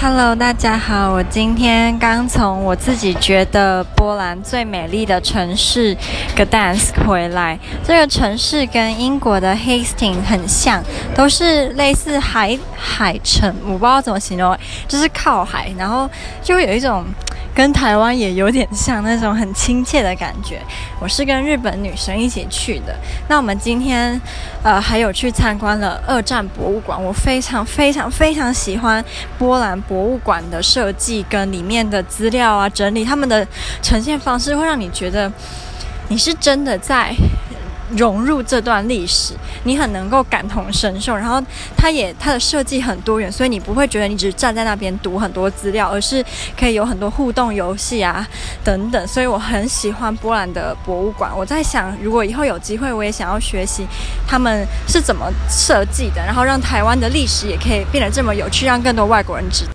Hello，大家好，我今天刚从我自己觉得波兰最美丽的城市 Gdansk 回来。这个城市跟英国的 Hastings 很像，都是类似海海城，我不知道怎么形容，就是靠海，然后就会有一种。跟台湾也有点像那种很亲切的感觉。我是跟日本女生一起去的。那我们今天呃还有去参观了二战博物馆。我非常非常非常喜欢波兰博物馆的设计跟里面的资料啊整理，他们的呈现方式会让你觉得你是真的在。融入这段历史，你很能够感同身受。然后，它也它的设计很多元，所以你不会觉得你只是站在那边读很多资料，而是可以有很多互动游戏啊等等。所以我很喜欢波兰的博物馆。我在想，如果以后有机会，我也想要学习他们是怎么设计的，然后让台湾的历史也可以变得这么有趣，让更多外国人知道。